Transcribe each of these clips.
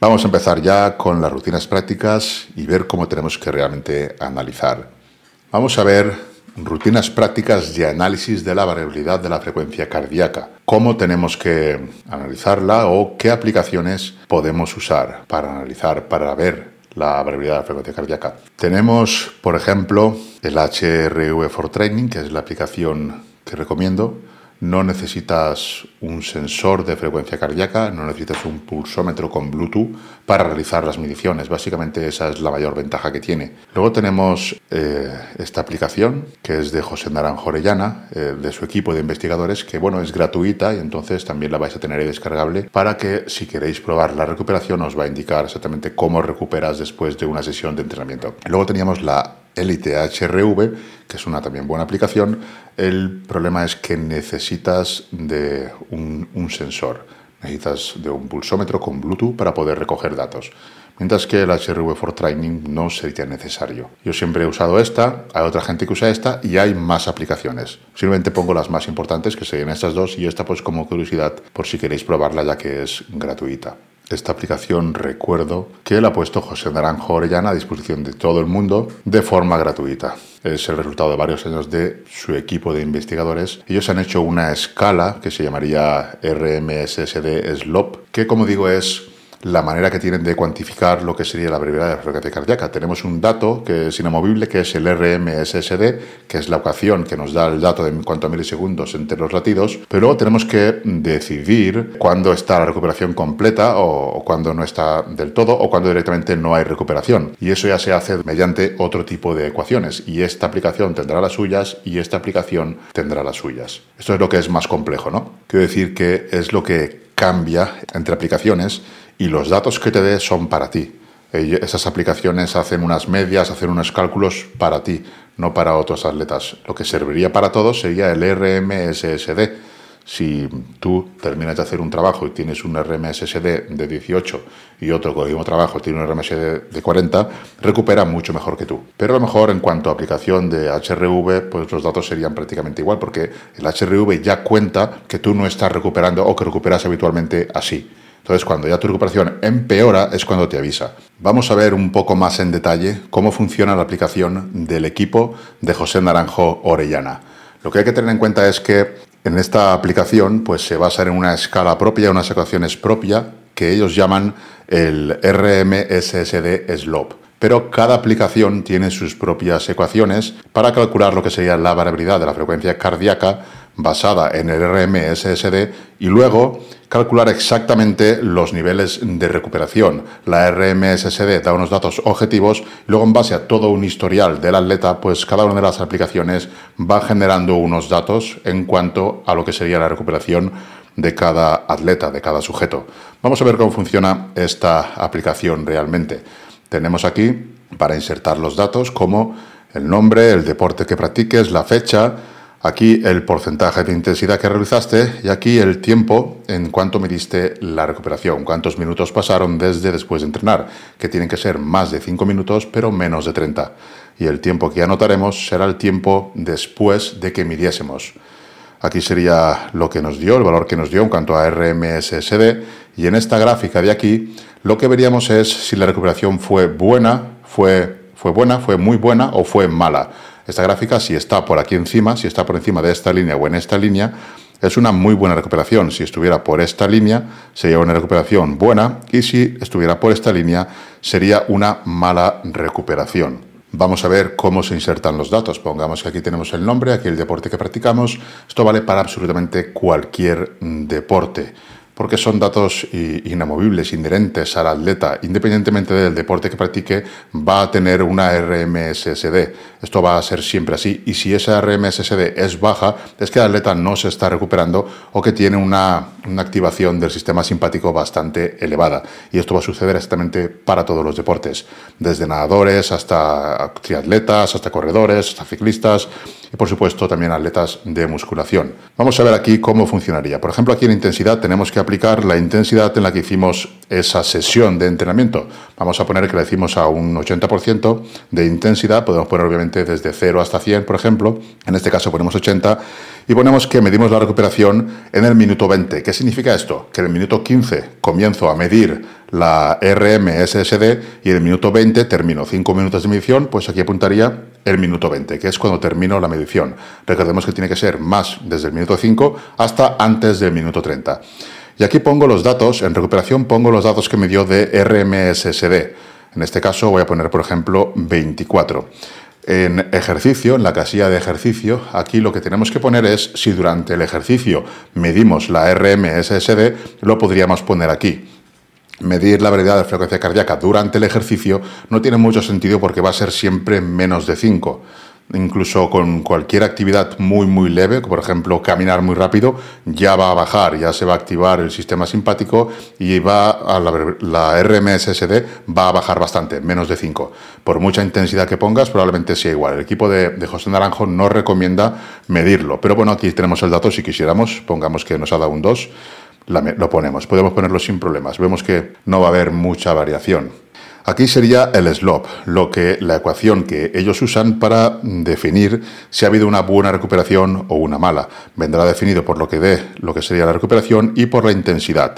Vamos a empezar ya con las rutinas prácticas y ver cómo tenemos que realmente analizar. Vamos a ver rutinas prácticas de análisis de la variabilidad de la frecuencia cardíaca. Cómo tenemos que analizarla o qué aplicaciones podemos usar para analizar, para ver la variabilidad de la frecuencia cardíaca. Tenemos, por ejemplo, el HRV for Training, que es la aplicación que recomiendo no necesitas un sensor de frecuencia cardíaca, no necesitas un pulsómetro con Bluetooth para realizar las mediciones. Básicamente esa es la mayor ventaja que tiene. Luego tenemos eh, esta aplicación que es de José Naranjo Orellana, eh, de su equipo de investigadores, que bueno, es gratuita y entonces también la vais a tener ahí descargable para que si queréis probar la recuperación os va a indicar exactamente cómo recuperas después de una sesión de entrenamiento. Luego teníamos la Elite HRV, que es una también buena aplicación. El problema es que necesitas de un, sensor, necesitas de un pulsómetro con Bluetooth para poder recoger datos. Mientras que el HRV for Training no sería necesario. Yo siempre he usado esta, hay otra gente que usa esta y hay más aplicaciones. Simplemente pongo las más importantes, que serían estas dos, y esta pues como curiosidad por si queréis probarla ya que es gratuita. Esta aplicación recuerdo que la ha puesto José Naranjo Orellana a disposición de todo el mundo de forma gratuita. Es el resultado de varios años de su equipo de investigadores. Ellos han hecho una escala que se llamaría RMSSD SLOP, que como digo es la manera que tienen de cuantificar lo que sería la brevedad de la frecuencia cardíaca. Tenemos un dato que es inamovible, que es el RMSSD, que es la ocasión que nos da el dato de en cuanto a milisegundos entre los latidos, pero tenemos que decidir cuándo está la recuperación completa o, cuándo no está del todo o cuándo directamente no hay recuperación. Y eso ya se hace mediante otro tipo de ecuaciones y esta aplicación tendrá las suyas y esta aplicación tendrá las suyas. Esto es lo que es más complejo, ¿no? Quiero decir que es lo que cambia entre aplicaciones y los datos que te dé son para ti. Esas aplicaciones hacen unas medias, hacen unos cálculos para ti, no para otros atletas. Lo que serviría para todos sería el RMSSD. Si tú terminas de hacer un trabajo y tienes un RMSSD de 18 y otro con el mismo trabajo tiene un RMSD de 40, recupera mucho mejor que tú. Pero a lo mejor en cuanto a aplicación de HRV, pues los datos serían prácticamente igual porque el HRV ya cuenta que tú no estás recuperando o que recuperas habitualmente así. Entonces, cuando ya tu recuperación empeora, es cuando te avisa. Vamos a ver un poco más en detalle cómo funciona la aplicación del equipo de José Naranjo Orellana. Lo que hay que tener en cuenta es que en esta aplicación pues, se basa en una escala propia, unas ecuaciones propias que ellos llaman el RMSSD SLOP. Pero cada aplicación tiene sus propias ecuaciones para calcular lo que sería la variabilidad de la frecuencia cardíaca basada en el RMSSD y luego calcular exactamente los niveles de recuperación. La RMSSD da unos datos objetivos, luego en base a todo un historial del atleta, pues cada una de las aplicaciones va generando unos datos en cuanto a lo que sería la recuperación de cada atleta, de cada sujeto. Vamos a ver cómo funciona esta aplicación realmente. Tenemos aquí para insertar los datos como el nombre, el deporte que practiques, la fecha, Aquí el porcentaje de intensidad que realizaste y aquí el tiempo en cuanto mediste la recuperación, cuántos minutos pasaron desde después de entrenar, que tienen que ser más de 5 minutos pero menos de 30. Y el tiempo que anotaremos será el tiempo después de que midiésemos. Aquí sería lo que nos dio, el valor que nos dio en cuanto a RMSSD y en esta gráfica de aquí lo que veríamos es si la recuperación fue buena, fue, fue buena, fue muy buena o fue mala. Esta gráfica, si está por aquí encima, si está por encima de esta línea o en esta línea, Es una muy buena recuperación. Si estuviera por esta línea, sería una recuperación buena y si estuviera por esta línea, sería una mala recuperación. Vamos a ver cómo se insertan los datos. Pongamos que aquí tenemos el nombre, aquí el deporte que practicamos. Esto vale para absolutamente cualquier deporte porque son datos inamovibles, inherentes al atleta, independientemente del deporte que practique, va a tener una RMSSD. Esto va a ser siempre así. Y si esa RMSSD es baja, es que el atleta no se está recuperando o que tiene una, una activación del sistema simpático bastante elevada. Y esto va a suceder exactamente para todos los deportes, desde nadadores hasta triatletas, hasta corredores, hasta ciclistas y por supuesto también atletas de musculación. Vamos a ver aquí cómo funcionaría. Por ejemplo, aquí en intensidad tenemos que aplicar la intensidad en la que hicimos esa sesión de entrenamiento. Vamos a poner que le decimos a un 80% de intensidad, podemos poner obviamente desde 0 hasta 100, por ejemplo. En este caso ponemos 80 y ponemos que medimos la recuperación en el minuto 20. ¿Qué significa esto? Que en el minuto 15 comienzo a medir la RMSSD y en el minuto 20 termino 5 minutos de medición, pues aquí apuntaría el minuto 20, que es cuando termino la medición. Recordemos que tiene que ser más desde el minuto 5 hasta antes del minuto 30. Y aquí pongo los datos, en recuperación pongo los datos que me dio de RMSSD. En este caso voy a poner, por ejemplo, 24. En ejercicio, en la casilla de ejercicio, aquí lo que tenemos que poner es si durante el ejercicio medimos la RMSSD, lo podríamos poner aquí medir la variedad de frecuencia cardíaca durante el ejercicio no tiene mucho sentido porque va a ser siempre menos de 5. Incluso con cualquier actividad muy muy leve, por ejemplo caminar muy rápido, ya va a bajar, ya se va a activar el sistema simpático y va a la, la RMSSD va a bajar bastante, menos de 5. Por mucha intensidad que pongas, probablemente sea igual. El equipo de, de José Naranjo no recomienda medirlo, pero bueno, aquí tenemos el dato si quisiéramos, pongamos que nos ha dado un 2 lo ponemos. Podemos ponerlo sin problemas. Vemos que no va a haber mucha variación. Aquí sería el slope, lo que la ecuación que ellos usan para definir si ha habido una buena recuperación o una mala. Vendrá definido por lo que dé lo que sería la recuperación y por la intensidad.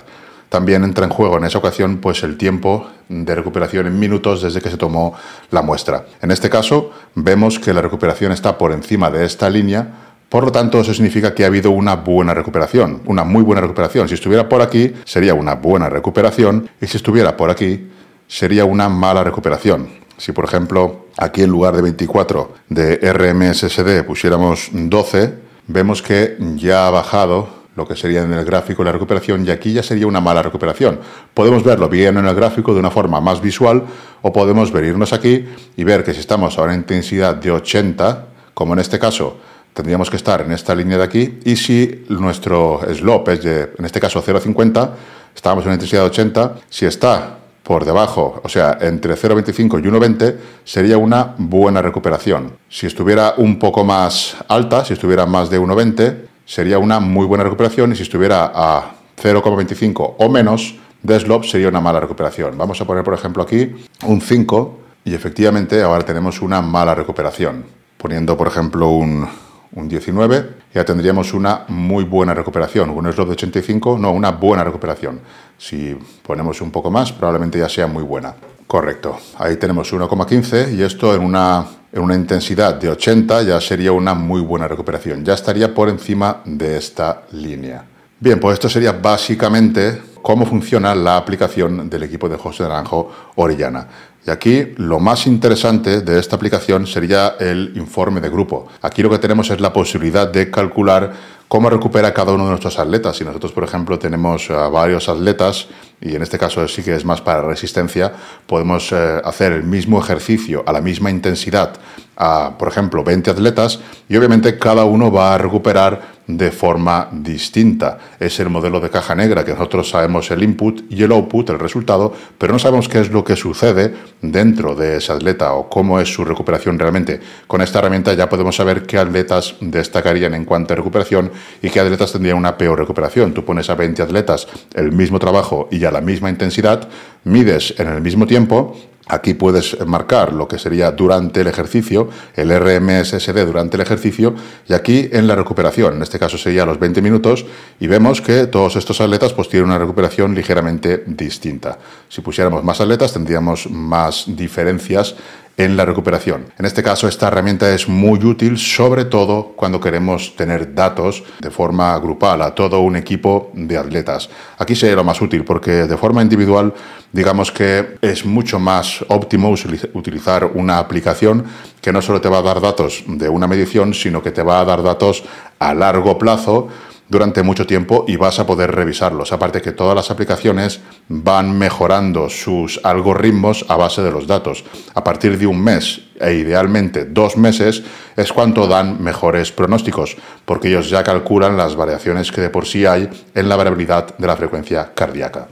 También entra en juego en esa ocasión pues el tiempo de recuperación en minutos desde que se tomó la muestra. En este caso vemos que la recuperación está por encima de esta línea por lo tanto, eso significa que ha habido una buena recuperación, una muy buena recuperación. Si estuviera por aquí, sería una buena recuperación, y si estuviera por aquí, sería una mala recuperación. Si, por ejemplo, aquí en lugar de 24 de RMSSD pusiéramos 12, vemos que ya ha bajado lo que sería en el gráfico la recuperación y aquí ya sería una mala recuperación. Podemos verlo bien en el gráfico de una forma más visual o podemos venirnos aquí y ver que si estamos a una intensidad de 80, como en este caso, tendríamos que estar en esta línea de aquí y si nuestro slope es de, en este caso 0,50, estábamos en una intensidad de 80, si está por debajo, o sea, entre 0,25 y 1,20, sería una buena recuperación. Si estuviera un poco más alta, si estuviera más de 1,20, sería una muy buena recuperación y si estuviera a 0,25 o menos de slope sería una mala recuperación. Vamos a poner, por ejemplo, aquí un 5 y efectivamente ahora tenemos una mala recuperación. Poniendo, por ejemplo, un, un 19, ya tendríamos una muy buena recuperación. Un slot de 85, no, una buena recuperación. Si ponemos un poco más, probablemente ya sea muy buena. Correcto. Ahí tenemos 1,15 y esto en una, en una intensidad de 80 ya sería una muy buena recuperación. Ya estaría por encima de esta línea. Bien, pues esto sería básicamente cómo funciona la aplicación del equipo de José Naranjo Orellana. Y aquí lo más interesante de esta aplicación sería el informe de grupo. Aquí lo que tenemos es la posibilidad de calcular cómo recupera cada uno de nuestros atletas. Si nosotros, por ejemplo, tenemos a varios atletas, y en este caso sí que es más para resistencia, podemos eh, hacer el mismo ejercicio a la misma intensidad a, por ejemplo, 20 atletas, y obviamente cada uno va a recuperar de forma distinta. Es el modelo de caja negra que nosotros sabemos el input y el output, el resultado, pero no sabemos qué es lo que sucede dentro de ese atleta o cómo es su recuperación realmente. Con esta herramienta ya podemos saber qué atletas destacarían en cuanto a recuperación y qué atletas tendrían una peor recuperación. Tú pones a 20 atletas el mismo trabajo y a la misma intensidad, mides en el mismo tiempo Aquí puedes marcar lo que sería durante el ejercicio, el RMSSD durante el ejercicio, y aquí en la recuperación, en este caso sería los 20 minutos, y vemos que todos estos atletas pues, tienen una recuperación ligeramente distinta. Si pusiéramos más atletas tendríamos más diferencias en la recuperación. En este caso, esta herramienta es muy útil, sobre todo cuando queremos tener datos de forma grupal a todo un equipo de atletas. Aquí sería lo más útil porque de forma individual, digamos que es mucho más óptimo utilizar una aplicación que no solo te va a dar datos de una medición, sino que te va a dar datos a largo plazo durante mucho tiempo y vas a poder revisarlos. Aparte que todas las aplicaciones van mejorando sus algoritmos a base de los datos. A partir de un mes e idealmente dos meses es cuando dan mejores pronósticos, porque ellos ya calculan las variaciones que de por sí hay en la variabilidad de la frecuencia cardíaca.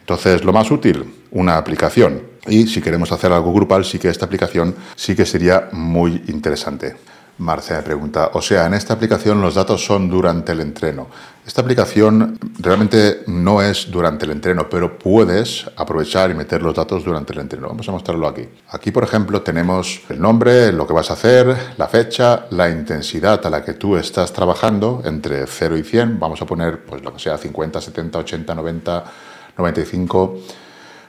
Entonces, lo más útil, una aplicación. Y si queremos hacer algo grupal, sí que esta aplicación sí que sería muy interesante. Marcia me pregunta, o sea, en esta aplicación los datos son durante el entreno. Esta aplicación realmente no es durante el entreno, pero puedes aprovechar y meter los datos durante el entreno. Vamos a mostrarlo aquí. Aquí, por ejemplo, tenemos el nombre, lo que vas a hacer, la fecha, la intensidad a la que tú estás trabajando, entre 0 y 100. Vamos a poner, pues lo que sea, 50, 70, 80, 90, 95.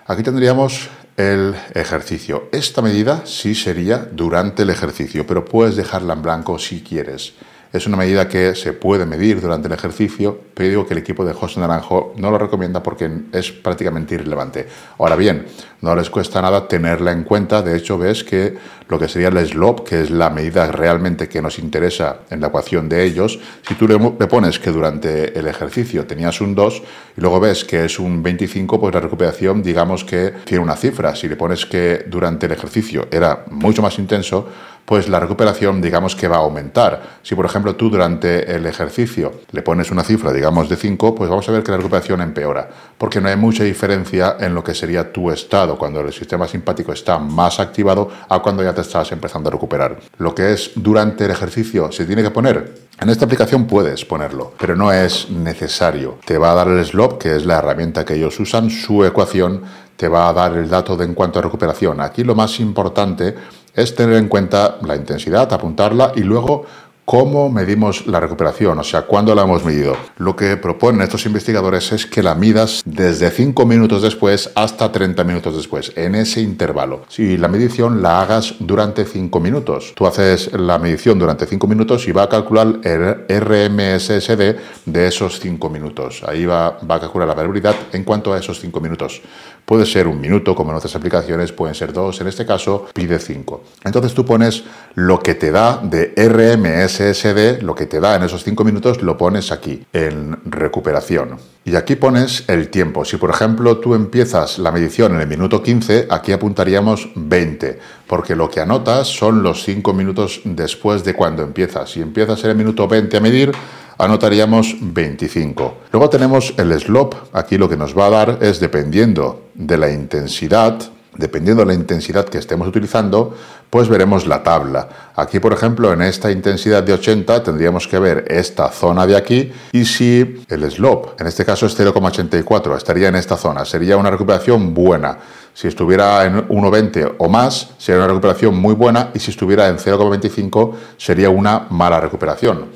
Aquí tendríamos el ejercicio. Esta medida sí sería durante el ejercicio, pero puedes dejarla en blanco si quieres. Es una medida que se puede medir durante el ejercicio, pero digo que el equipo de José Naranjo no lo recomienda porque es prácticamente irrelevante. Ahora bien, no les cuesta nada tenerla en cuenta. De hecho, ves que lo que sería el slope, que es la medida realmente que nos interesa en la ecuación de ellos, si tú le, pones que durante el ejercicio tenías un 2 y luego ves que es un 25, pues la recuperación digamos que tiene una cifra. Si le pones que durante el ejercicio era mucho más intenso, pues la recuperación digamos que va a aumentar. Si por ejemplo tú durante el ejercicio le pones una cifra digamos de 5, pues vamos a ver que la recuperación empeora, porque no hay mucha diferencia en lo que sería tu estado cuando el sistema simpático está más activado a cuando ya te estás empezando a recuperar. Lo que es durante el ejercicio se tiene que poner en esta aplicación puedes ponerlo, pero no es necesario. Te va a dar el slope, que es la herramienta que ellos usan, su ecuación te va a dar el dato de en cuanto a recuperación. Aquí lo más importante es tener en cuenta la intensidad, apuntarla y luego ¿Cómo medimos la recuperación? O sea, ¿cuándo la hemos medido? Lo que proponen estos investigadores es que la midas desde 5 minutos después hasta 30 minutos después, en ese intervalo. Si la medición la hagas durante 5 minutos, tú haces la medición durante 5 minutos y va a calcular el RMSSD de esos 5 minutos. Ahí va, a calcular la variabilidad en cuanto a esos 5 minutos. Puede ser un minuto, como en otras aplicaciones, pueden ser dos, en este caso pide 5. Entonces tú pones lo que te da de RMS SSD, lo que te da en esos 5 minutos, lo pones aquí, en recuperación. Y aquí pones el tiempo. Si por ejemplo tú empiezas la medición en el minuto 15, aquí apuntaríamos 20, porque lo que anotas son los 5 minutos después de cuando empiezas. Si empiezas en el minuto 20 a medir, anotaríamos 25. Luego tenemos el slope. Aquí lo que nos va a dar es, dependiendo de la intensidad, Dependiendo de la intensidad que estemos utilizando, pues veremos la tabla. Aquí, por ejemplo, en esta intensidad de 80 tendríamos que ver esta zona de aquí y si el slope, en este caso es 0,84, estaría en esta zona, sería una recuperación buena. Si estuviera en 1,20 o más, sería una recuperación muy buena y si estuviera en 0,25 sería una mala recuperación.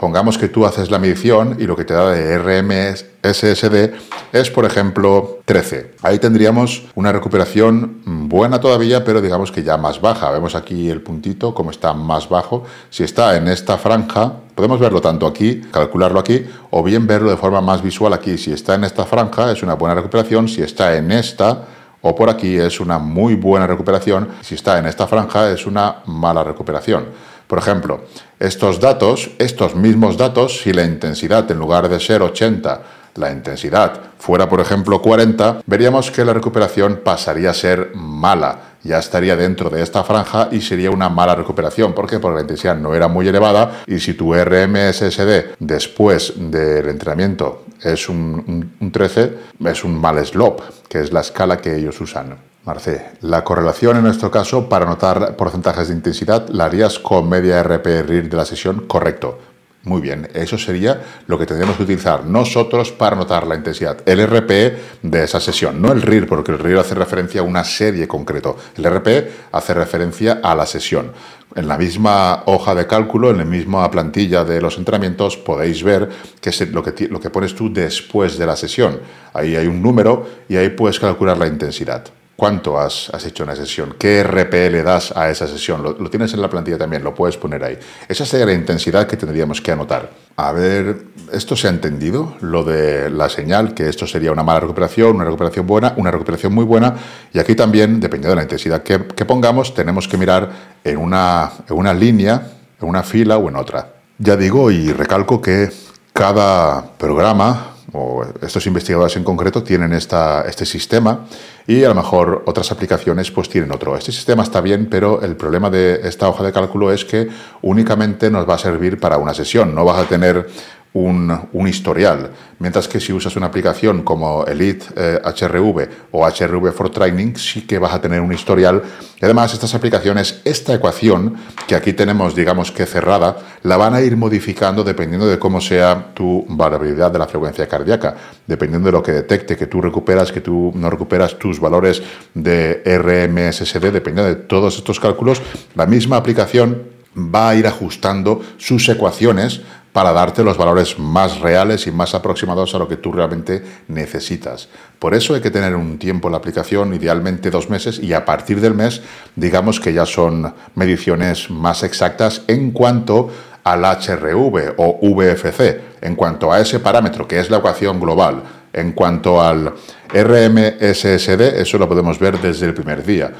Pongamos que tú haces la medición y lo que te da de RMSSD es, por ejemplo, 13. Ahí tendríamos una recuperación buena todavía, pero digamos que ya más baja. Vemos aquí el puntito, como está más bajo. Si está en esta franja, podemos verlo tanto aquí, calcularlo aquí, o bien verlo de forma más visual aquí. Si está en esta franja, es una buena recuperación. Si está en esta, o por aquí es una muy buena recuperación, si está en esta franja es una mala recuperación. Por ejemplo, estos datos, estos mismos datos, si la intensidad en lugar de ser 80, la intensidad fuera por ejemplo 40, veríamos que la recuperación pasaría a ser mala. Ya estaría dentro de esta franja y sería una mala recuperación. ¿Por qué? Porque la intensidad no era muy elevada y si tu RMSSD después del entrenamiento es un, un 13, es un mal slope, que es la escala que ellos usan. Marce, la correlación en nuestro caso para notar porcentajes de intensidad la harías con media RPR de la sesión, correcto. Muy bien, eso sería lo que tendríamos que utilizar nosotros para notar la intensidad. El RPE de esa sesión, no el RIR, porque el RIR hace referencia a una serie concreto. El RPE hace referencia a la sesión. En la misma hoja de cálculo, en la misma plantilla de los entrenamientos, podéis ver que es lo que, lo que pones tú después de la sesión. Ahí hay un número y ahí puedes calcular la intensidad. Cuánto has, hecho una sesión, qué RP le das a esa sesión. Lo, tienes en la plantilla también, lo puedes poner ahí. Esa sería la intensidad que tendríamos que anotar. A ver, ¿esto se ha entendido? Lo de la señal, que esto sería una mala recuperación, una recuperación buena, una recuperación muy buena. Y aquí también, dependiendo de la intensidad que, pongamos, tenemos que mirar en una línea, en una fila o en otra. Ya digo y recalco que cada programa o estos investigadores en concreto tienen esta, este sistema y a lo mejor otras aplicaciones pues tienen otro. Este sistema está bien, pero el problema de esta hoja de cálculo es que únicamente nos va a servir para una sesión, no vas a tener un, historial. Mientras que si usas una aplicación como Elite HRV eh, o HRV for Training, sí que vas a tener un historial. Y además, estas aplicaciones, esta ecuación que aquí tenemos, digamos que cerrada, la van a ir modificando dependiendo de cómo sea tu variabilidad de la frecuencia cardíaca, dependiendo de lo que detecte, que tú recuperas, que tú no recuperas tus valores de RMSSD, dependiendo de todos estos cálculos, la misma aplicación va a ir ajustando sus ecuaciones para darte los valores más reales y más aproximados a lo que tú realmente necesitas. Por eso hay que tener un tiempo en la aplicación, idealmente dos meses, y a partir del mes, digamos que ya son mediciones más exactas en cuanto al HRV o VFC, en cuanto a ese parámetro que es la ecuación global en cuanto al RMSSD, eso lo podemos ver desde el primer día.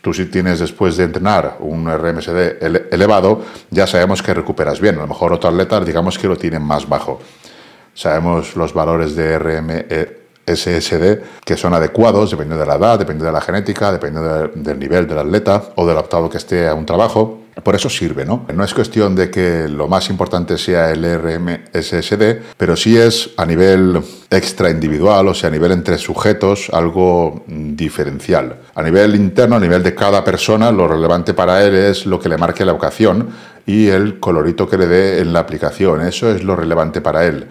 Tú si tienes después de entrenar un RMSD elevado, ya sabemos que recuperas bien. A lo mejor otro atleta, digamos que lo tienen más bajo. Sabemos los valores de RMSSD que son adecuados dependiendo de la edad, dependiendo de la genética, dependiendo del nivel del atleta o del adaptado que esté a un trabajo. Por eso sirve, ¿no? No es cuestión de que lo más importante sea el RMSSD, pero sí es a nivel extra individual, o sea, a nivel entre sujetos, algo diferencial. A nivel interno, a nivel de cada persona, lo relevante para él es lo que le marque la ocasión y el colorito que le dé en la aplicación. Eso es lo relevante para él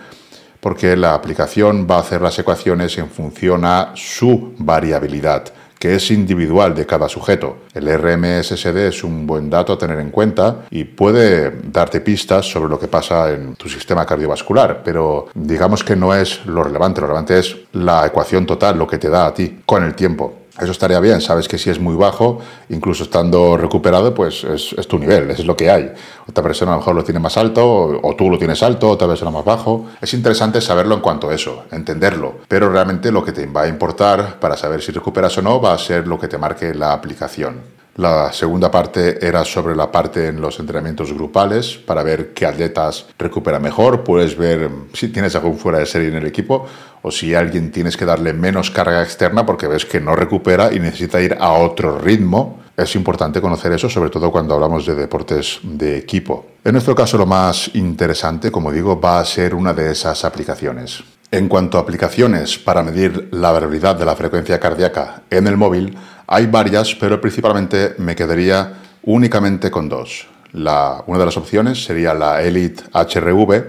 porque la aplicación va a hacer las ecuaciones en función a su variabilidad que es individual de cada sujeto. El RMSSD es un buen dato a tener en cuenta y puede darte pistas sobre lo que pasa en tu sistema cardiovascular, pero digamos que no es lo relevante, lo relevante es la ecuación total, lo que te da a ti con el tiempo. Eso estaría bien, sabes que si es muy bajo, incluso estando recuperado, pues es, tu nivel, eso es lo que hay. Otra persona a lo mejor lo tiene más alto, o, tú lo tienes alto, otra persona más bajo. Es interesante saberlo en cuanto a eso, entenderlo. Pero realmente lo que te va a importar para saber si recuperas o no va a ser lo que te marque la aplicación. La segunda parte era sobre la parte en los entrenamientos grupales para ver qué atletas recupera mejor. Puedes ver si tienes algún fuera de serie en el equipo o si alguien tienes que darle menos carga externa porque ves que no recupera y necesita ir a otro ritmo. Es importante conocer eso, sobre todo cuando hablamos de deportes de equipo. En nuestro caso, lo más interesante, como digo, va a ser una de esas aplicaciones. En cuanto a aplicaciones para medir la variabilidad de la frecuencia cardíaca en el móvil, hay varias, pero principalmente me quedaría únicamente con dos. Una de las opciones sería la Elite HRV,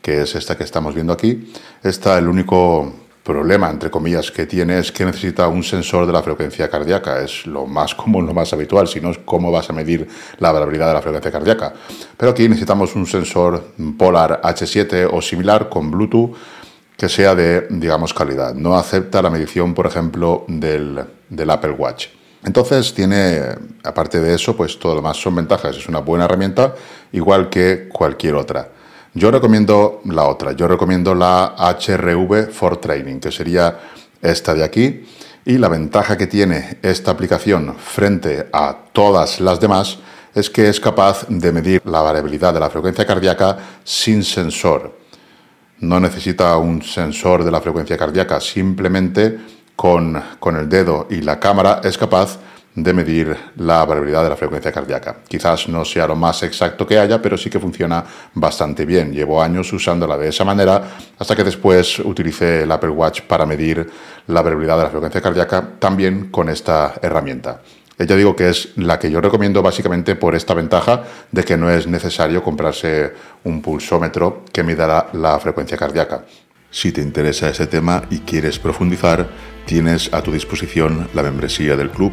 que es esta que estamos viendo aquí. Esta, el único problema, entre comillas, que tiene es que necesita un sensor de la frecuencia cardíaca. Es lo más común, lo más habitual, si no es cómo vas a medir la variabilidad de la frecuencia cardíaca. Pero aquí necesitamos un sensor Polar H7 o similar con Bluetooth que sea de, digamos, calidad. No acepta la medición, por ejemplo, del, Apple Watch. Entonces tiene, aparte de eso, pues todo lo más son ventajas. Es una buena herramienta, igual que cualquier otra. Yo recomiendo la otra. Yo recomiendo la HRV for Training, que sería esta de aquí. Y la ventaja que tiene esta aplicación frente a todas las demás es que es capaz de medir la variabilidad de la frecuencia cardíaca sin sensor no necesita un sensor de la frecuencia cardíaca, simplemente con, el dedo y la cámara es capaz de medir la variabilidad de la frecuencia cardíaca. Quizás no sea lo más exacto que haya, pero sí que funciona bastante bien. Llevo años usándola de esa manera hasta que después utilicé el Apple Watch para medir la variabilidad de la frecuencia cardíaca también con esta herramienta. Ya digo que es la que yo recomiendo básicamente por esta ventaja de que no es necesario comprarse un pulsómetro que mida la, frecuencia cardíaca. Si te interesa ese tema y quieres profundizar, tienes a tu disposición la membresía del club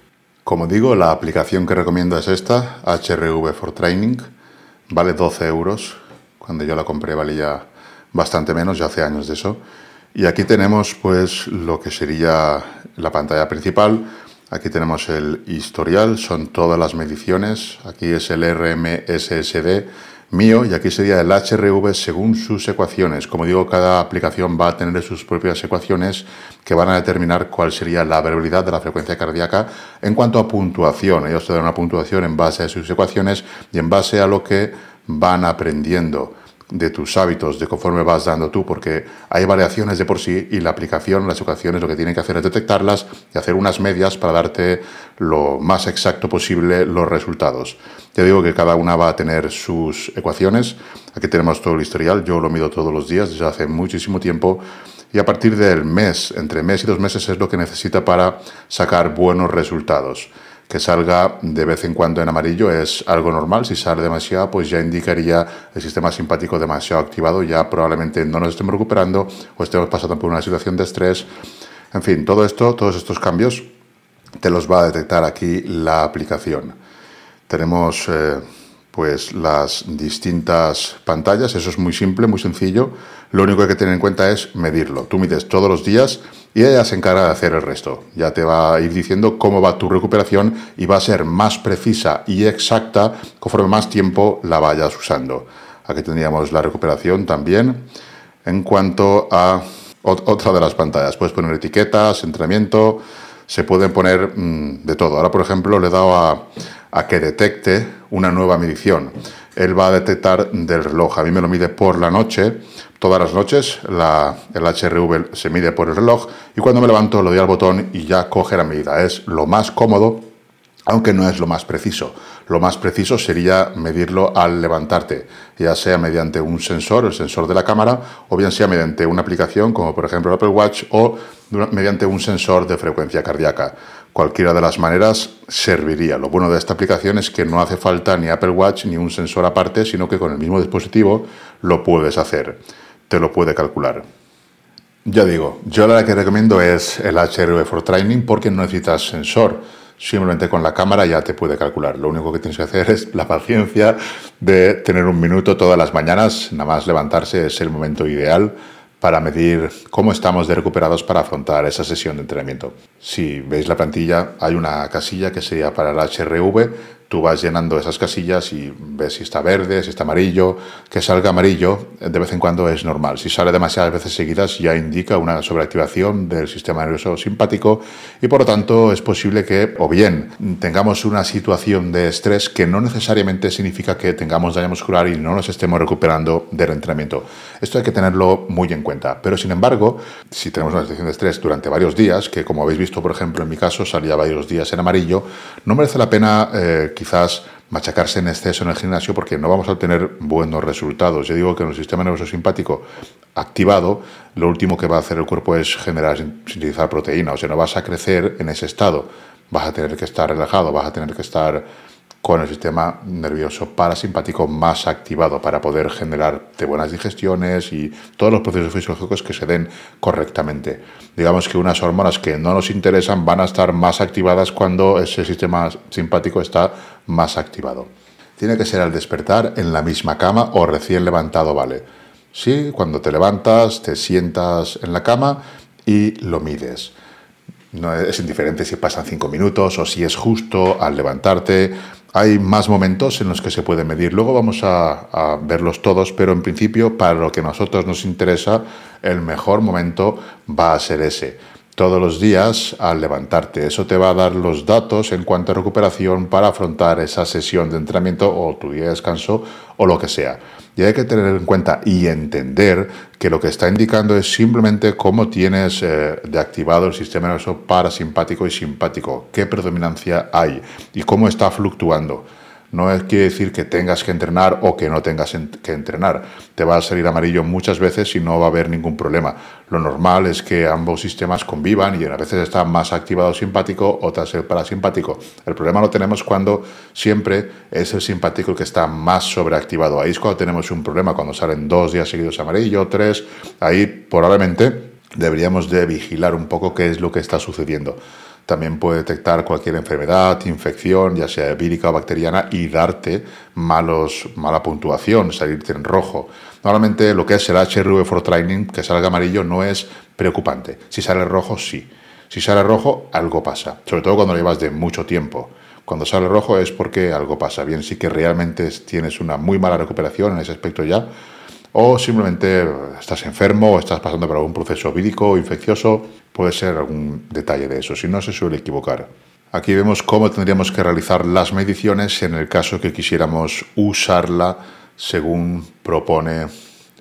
Como digo, la aplicación que recomiendo es esta, HRV for Training. Vale 12 euros. Cuando yo la compré valía bastante menos, ya hace años de eso. Y aquí tenemos pues lo que sería la pantalla principal. Aquí tenemos el historial, son todas las mediciones. Aquí es el RMSSD mío y aquí sería el HRV según sus ecuaciones. Como digo, cada aplicación va a tener sus propias ecuaciones que van a determinar cuál sería la variabilidad de la frecuencia cardíaca en cuanto a puntuación. Ellos te dan una puntuación en base a sus ecuaciones y en base a lo que van aprendiendo de tus hábitos, de conforme vas dando tú, porque hay variaciones de por sí y la aplicación, las ecuaciones, lo que tienen que hacer es detectarlas y hacer unas medias para darte lo más exacto posible los resultados. Ya digo que cada una va a tener sus ecuaciones. Aquí tenemos todo el historial, yo lo mido todos los días desde hace muchísimo tiempo y a partir del mes, entre mes y dos meses es lo que necesita para sacar buenos resultados que salga de vez en cuando en amarillo es algo normal. Si sale demasiado, pues ya indicaría el sistema simpático demasiado activado. Ya probablemente no nos estemos recuperando o estemos pasando por una situación de estrés. En fin, todo esto, todos estos cambios, te los va a detectar aquí la aplicación. Tenemos eh, pues las distintas pantallas. Eso es muy simple, muy sencillo. Lo único que hay que tener en cuenta es medirlo. Tú mides todos los días y ella se encarga de hacer el resto. Ya te va a ir diciendo cómo va tu recuperación y va a ser más precisa y exacta conforme más tiempo la vayas usando. Aquí tendríamos la recuperación también. En cuanto a otra de las pantallas, puedes poner etiquetas, entrenamiento, se pueden poner mm, de todo. Ahora, por ejemplo, le he dado a, a que detecte una nueva medición. Él va a detectar del reloj. A mí me lo mide por la noche. Todas las noches el HRV se mide por el reloj y cuando me levanto le doy al botón y ya coge la medida. Es lo más cómodo, aunque no es lo más preciso. Lo más preciso sería medirlo al levantarte, ya sea mediante un sensor, el sensor de la cámara, o bien sea mediante una aplicación como por ejemplo el Apple Watch o mediante un sensor de frecuencia cardíaca. Cualquiera de las maneras serviría. Lo bueno de esta aplicación es que no hace falta ni Apple Watch ni un sensor aparte, sino que con el mismo dispositivo lo puedes hacer. Te lo puede calcular. Ya digo, yo la que recomiendo es el HRV for Training porque no necesitas sensor. Simplemente con la cámara ya te puede calcular. Lo único que tienes que hacer es la paciencia de tener un minuto todas las mañanas. Nada más levantarse es el momento ideal para medir cómo estamos de recuperados para afrontar esa sesión de entrenamiento. Si veis la plantilla, hay una casilla que sería para el HRV, tú vas llenando esas casillas y ves si está verde, si está amarillo. Que salga amarillo de vez en cuando es normal. Si sale demasiadas veces seguidas ya indica una sobreactivación del sistema nervioso simpático y por lo tanto es posible que o bien tengamos una situación de estrés que no necesariamente significa que tengamos daño muscular y no nos estemos recuperando del entrenamiento. Esto hay que tenerlo muy en cuenta. Pero sin embargo, si tenemos una situación de estrés durante varios días, que como habéis visto por ejemplo en mi caso salía varios días en amarillo, no merece la pena eh, quizás machacarse en exceso en el gimnasio porque no vamos a obtener buenos resultados. Yo digo que en el sistema nervioso simpático activado, lo último que va a hacer el cuerpo es generar, sintetizar proteína, o sea, no vas a crecer en ese estado. Vas a tener que estar relajado, vas a tener que estar con el sistema nervioso parasimpático más activado para poder generar buenas digestiones y todos los procesos fisiológicos que se den correctamente. Digamos que unas hormonas que no nos interesan van a estar más activadas cuando ese sistema simpático está más activado. Tiene que ser al despertar en la misma cama o recién levantado, ¿vale? Sí, cuando te levantas, te sientas en la cama y lo mides. No es indiferente si pasan cinco minutos o si es justo al levantarte hay más momentos en los que se puede medir. Luego vamos a, verlos todos, pero en principio, para lo que a nosotros nos interesa, el mejor momento va a ser ese. Todos los días al levantarte. Eso te va a dar los datos en cuanto a recuperación para afrontar esa sesión de entrenamiento o tu día de descanso o lo que sea. Y hay que tener en cuenta y entender que lo que está indicando es simplemente cómo tienes eh, de activado el sistema nervioso parasimpático y simpático, qué predominancia hay y cómo está fluctuando. No quiere decir que tengas que entrenar o que no tengas que entrenar. Te va a salir amarillo muchas veces y no va a haber ningún problema. Lo normal es que ambos sistemas convivan y a veces está más activado simpático, otras el parasimpático. El problema lo tenemos cuando siempre es el simpático el que está más sobreactivado. Ahí es cuando tenemos un problema, cuando salen dos días seguidos amarillo, tres, ahí probablemente deberíamos de vigilar un poco qué es lo que está sucediendo. También puede detectar cualquier enfermedad, infección, ya sea vírica o bacteriana, y darte malos, mala puntuación, salirte en rojo. Normalmente lo que es el HRV for Training, que salga amarillo, no es preocupante. Si sale rojo, sí. Si sale rojo, algo pasa. Sobre todo cuando lo llevas de mucho tiempo. Cuando sale rojo es porque algo pasa. Bien, sí que realmente tienes una muy mala recuperación en ese aspecto ya, o simplemente estás enfermo o estás pasando por algún proceso vírico o infeccioso, puede ser algún detalle de eso, si no se suele equivocar. Aquí vemos cómo tendríamos que realizar las mediciones en el caso que quisiéramos usarla según propone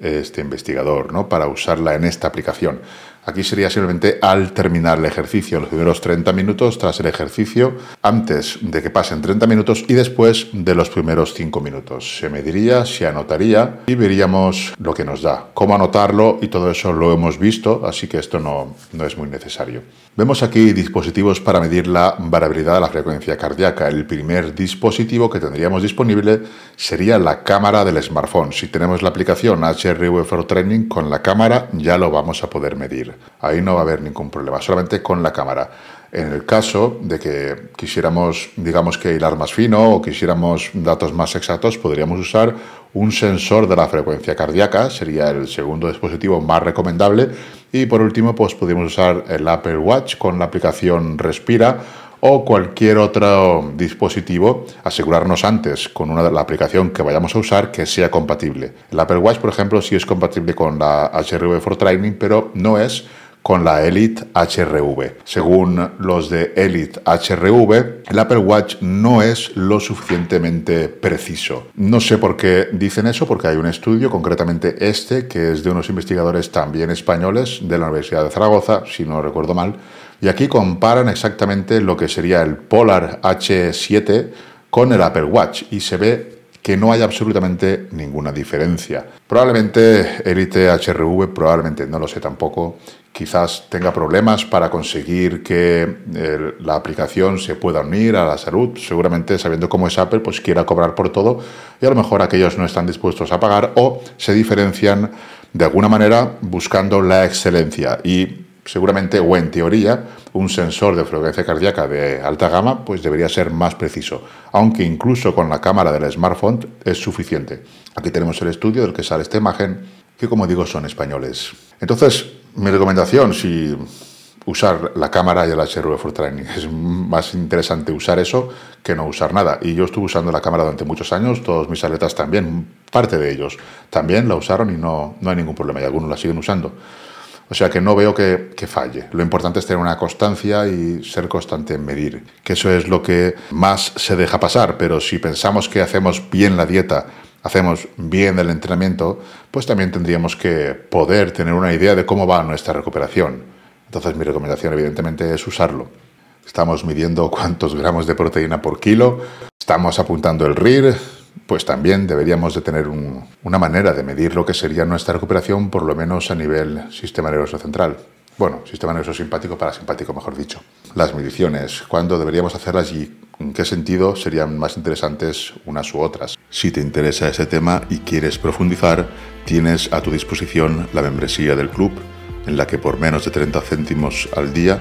este investigador, ¿no? para usarla en esta aplicación. Aquí sería simplemente al terminar el ejercicio, los primeros 30 minutos tras el ejercicio, antes de que pasen 30 minutos y después de los primeros 5 minutos. Se mediría, se anotaría y veríamos lo que nos da. Cómo anotarlo y todo eso lo hemos visto, así que esto no, no es muy necesario. Vemos aquí dispositivos para medir la variabilidad de la frecuencia cardíaca. El primer dispositivo que tendríamos disponible sería la cámara del smartphone. Si tenemos la aplicación for Training con la cámara ya lo vamos a poder medir. Ahí no va a haber ningún problema, solamente con la cámara. En el caso de que quisiéramos, digamos que hilar más fino o quisiéramos datos más exactos, podríamos usar un sensor de la frecuencia cardíaca, sería el segundo dispositivo más recomendable. Y por último, pues podríamos usar el Apple Watch con la aplicación Respira o cualquier otro dispositivo, asegurarnos antes con una la aplicación que vayamos a usar que sea compatible. El Apple Watch, por ejemplo, sí es compatible con la HRV for Training, pero no es con la Elite HRV. Según los de Elite HRV, el Apple Watch no es lo suficientemente preciso. No sé por qué dicen eso, porque hay un estudio, concretamente este, que es de unos investigadores también españoles de la Universidad de Zaragoza, si no recuerdo mal, y aquí comparan exactamente lo que sería el Polar H7 con el Apple Watch y se ve que no hay absolutamente ninguna diferencia. Probablemente Elite HRV, probablemente no lo sé tampoco, quizás tenga problemas para conseguir que eh, la aplicación se pueda unir a la salud. Seguramente sabiendo cómo es Apple, pues quiera cobrar por todo y a lo mejor aquellos no están dispuestos a pagar o se diferencian de alguna manera buscando la excelencia y seguramente o en teoría un sensor de frecuencia cardíaca de alta gama pues debería ser más preciso, aunque incluso con la cámara del smartphone es suficiente. Aquí tenemos el estudio del que sale esta imagen, que como digo son españoles. Entonces, mi recomendación, si usar la cámara y el HRV Training. Es más interesante usar eso que no usar nada. Y yo estuve usando la cámara durante muchos años, todos mis atletas también, parte de ellos también la usaron y no, no hay ningún problema y algunos la siguen usando. O sea que no veo que, falle. Lo importante es tener una constancia y ser constante en medir, que eso es lo que más se deja pasar. Pero si pensamos que hacemos bien la dieta, hacemos bien el entrenamiento, pues también tendríamos que poder tener una idea de cómo va nuestra recuperación. Entonces mi recomendación evidentemente es usarlo. Estamos midiendo cuántos gramos de proteína por kilo, estamos apuntando el RIR, pues también deberíamos de tener una manera de medir lo que sería nuestra recuperación, por lo menos a nivel sistema nervioso central. Bueno, sistema nervioso simpático parasimpático, mejor dicho. Las mediciones, ¿cuándo deberíamos hacerlas y en qué sentido serían más interesantes unas u otras? Si te interesa ese tema y quieres profundizar, tienes a tu disposición la membresía del club, en la que por menos de 30 céntimos al día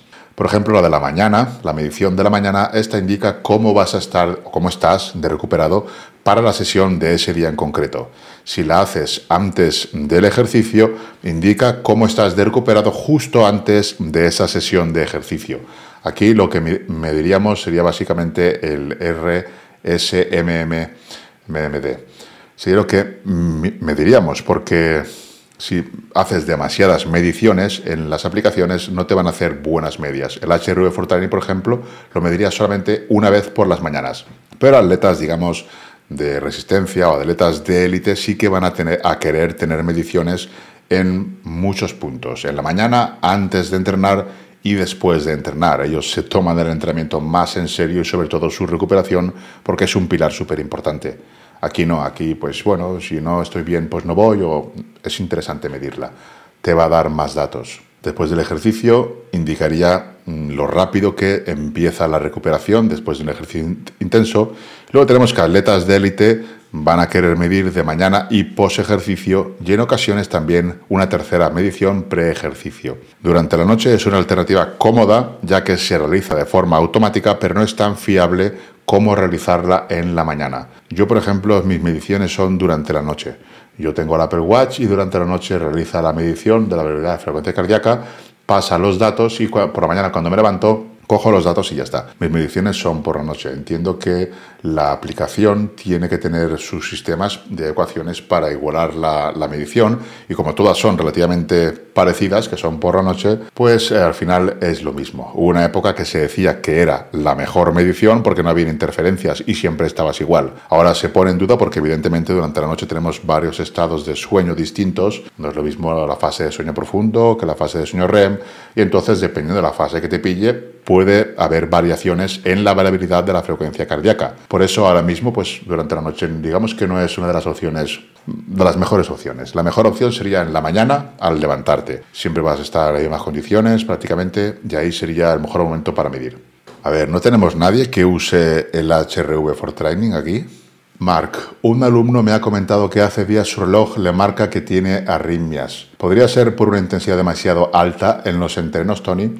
Por ejemplo, la de la mañana, la medición de la mañana, esta indica cómo vas a estar o cómo estás de recuperado para la sesión de ese día en concreto. Si la haces antes del ejercicio, indica cómo estás de recuperado justo antes de esa sesión de ejercicio. Aquí lo que mediríamos sería básicamente el RSMMD. Sería lo que mediríamos, porque si haces demasiadas mediciones en las aplicaciones, no te van a hacer buenas medias. El HRV for Training, por ejemplo, lo mediría solamente una vez por las mañanas. Pero atletas, digamos, de resistencia o atletas de élite sí que van a, a querer tener mediciones en muchos puntos. En la mañana, antes de entrenar y después de entrenar. Ellos se toman el entrenamiento más en serio y sobre todo su recuperación porque es un pilar súper importante. Aquí no, aquí pues bueno, si no estoy bien pues no voy o es interesante medirla. Te va a dar más datos. Después del ejercicio indicaría mm, lo rápido que empieza la recuperación después de un ejercicio intenso. Luego tenemos que atletas de élite van a querer medir de mañana y post ejercicio y en ocasiones también una tercera medición pre-ejercicio. Durante la noche es una alternativa cómoda ya que se realiza de forma automática pero no es tan fiable cómo realizarla en la mañana. Yo, por ejemplo, mis mediciones son durante la noche. Yo tengo el Apple Watch y durante la noche realiza la medición de la velocidad de frecuencia cardíaca, pasa los datos y por la mañana cuando me levanto cojo los datos y ya está. Mis mediciones son por la noche. Entiendo que la aplicación tiene que tener sus sistemas de ecuaciones para igualar la, medición y como todas son relativamente parecidas, que son por la noche, pues eh, al final es lo mismo. Hubo una época que se decía que era la mejor medición porque no había interferencias y siempre estabas igual. Ahora se pone en duda porque evidentemente durante la noche tenemos varios estados de sueño distintos. No es lo mismo la fase de sueño profundo que la fase de sueño REM y entonces dependiendo de la fase que te pille, puede haber variaciones en la variabilidad de la frecuencia cardíaca. Por eso ahora mismo, pues durante la noche, digamos que no es una de las opciones, de las mejores opciones. La mejor opción sería en la mañana al levantarte. Siempre vas a estar en mismas condiciones prácticamente y ahí sería el mejor momento para medir. A ver, ¿no tenemos nadie que use el HRV for Training aquí? Mark, un alumno me ha comentado que hace días su reloj le marca que tiene arritmias. ¿Podría ser por una intensidad demasiado alta en los entrenos, Tony?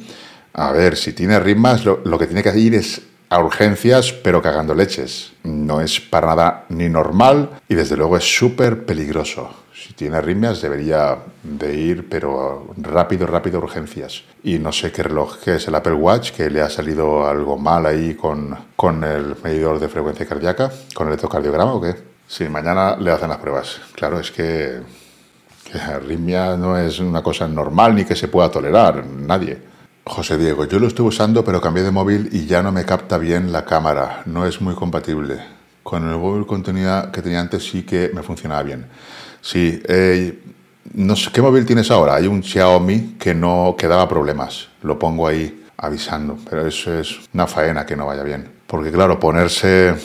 A ver, si tiene ritmas, lo, que tiene que ir es a urgencias, pero cagando leches. No es para nada ni normal y desde luego es súper peligroso. Si tiene arritmias debería de ir, pero rápido, rápido urgencias. Y no sé qué reloj que es el Apple Watch, que le ha salido algo mal ahí con, con el medidor de frecuencia cardíaca, con el electrocardiograma o qué. Sí, mañana le hacen las pruebas. Claro, es que, que arritmia no es una cosa normal ni que se pueda tolerar, nadie. José Diego, yo lo estuve usando pero cambié de móvil y ya no me capta bien la cámara, no es muy compatible. Con el móvil que tenía antes sí que me funcionaba bien. Sí, eh, no sé, ¿qué móvil tienes ahora? Hay un Xiaomi que no que daba problemas, lo pongo ahí avisando, pero eso es una faena que no vaya bien. Porque claro, ponerse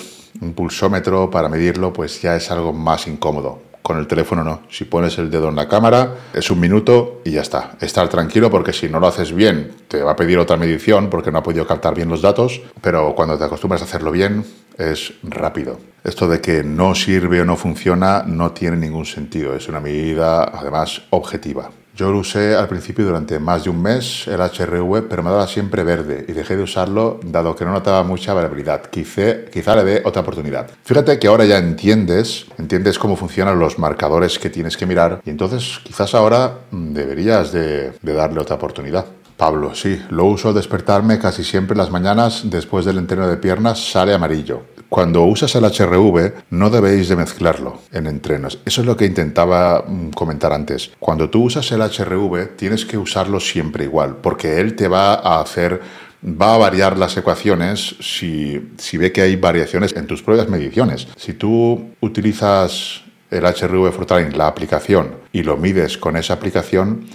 un pulsómetro para medirlo pues ya es algo más incómodo. Con el teléfono no. Si pones el dedo en la cámara, es un minuto y ya está. Estar tranquilo porque si no lo haces bien, te va a pedir otra medición porque no ha podido captar bien los datos, pero cuando te acostumbras a hacerlo bien, es rápido. Esto de que no sirve o no funciona no tiene ningún sentido. Es una medida, además, objetiva. Yo lo usé al principio durante más de un mes, el HRV, pero me daba siempre verde y dejé de usarlo dado que no notaba mucha variabilidad. Quizá, quizá le dé otra oportunidad. Fíjate que ahora ya entiendes, entiendes cómo funcionan los marcadores que tienes que mirar y entonces quizás ahora mm, deberías de, darle otra oportunidad. Pablo, sí, lo uso al despertarme casi siempre las mañanas después del entreno de piernas sale amarillo. Cuando usas el HRV no debéis de mezclarlo en entrenos. Eso es lo que intentaba mm, comentar antes. Cuando tú usas el HRV tienes que usarlo siempre igual, porque él te va a hacer va a variar las ecuaciones si, si, ve que hay variaciones en tus propias mediciones. Si tú utilizas el HRV Fortran, la aplicación, y lo mides con esa aplicación,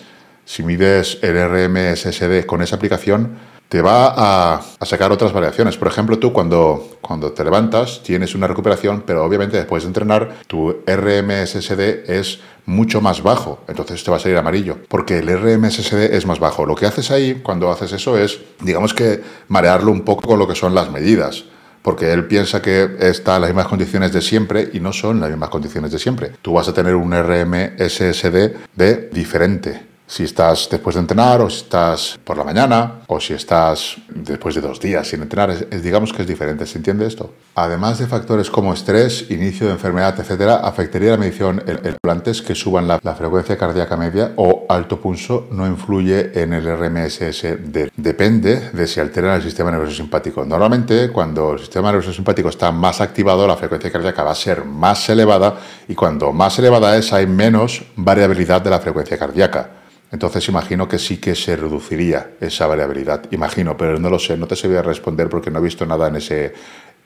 si mides el RMSSD con esa aplicación, te va a, sacar otras variaciones. Por ejemplo, tú cuando, cuando te levantas tienes una recuperación, pero obviamente después de entrenar tu RMSSD es mucho más bajo, entonces te va a salir amarillo, porque el RMSSD es más bajo. Lo que haces ahí cuando haces eso es, digamos que marearlo un poco con lo que son las medidas porque él piensa que está en las mismas condiciones de siempre y no son las mismas condiciones de siempre. Tú vas a tener un RMSSD de diferente si estás después de entrenar o si estás por la mañana o si estás después de dos días sin entrenar. digamos que es diferente, ¿se entiende esto? Además de factores como estrés, inicio de enfermedad, etcétera, afectaría la medición el, el que suban la, frecuencia cardíaca media o alto pulso no influye en el RMSS. depende de si altera el sistema nervioso simpático. Normalmente, cuando el sistema nervioso simpático está más activado, la frecuencia cardíaca va a ser más elevada y cuando más elevada es, hay menos variabilidad de la frecuencia cardíaca. Entonces imagino que sí que se reduciría esa variabilidad. Imagino, pero no lo sé, no te sé a responder porque no he visto nada en ese,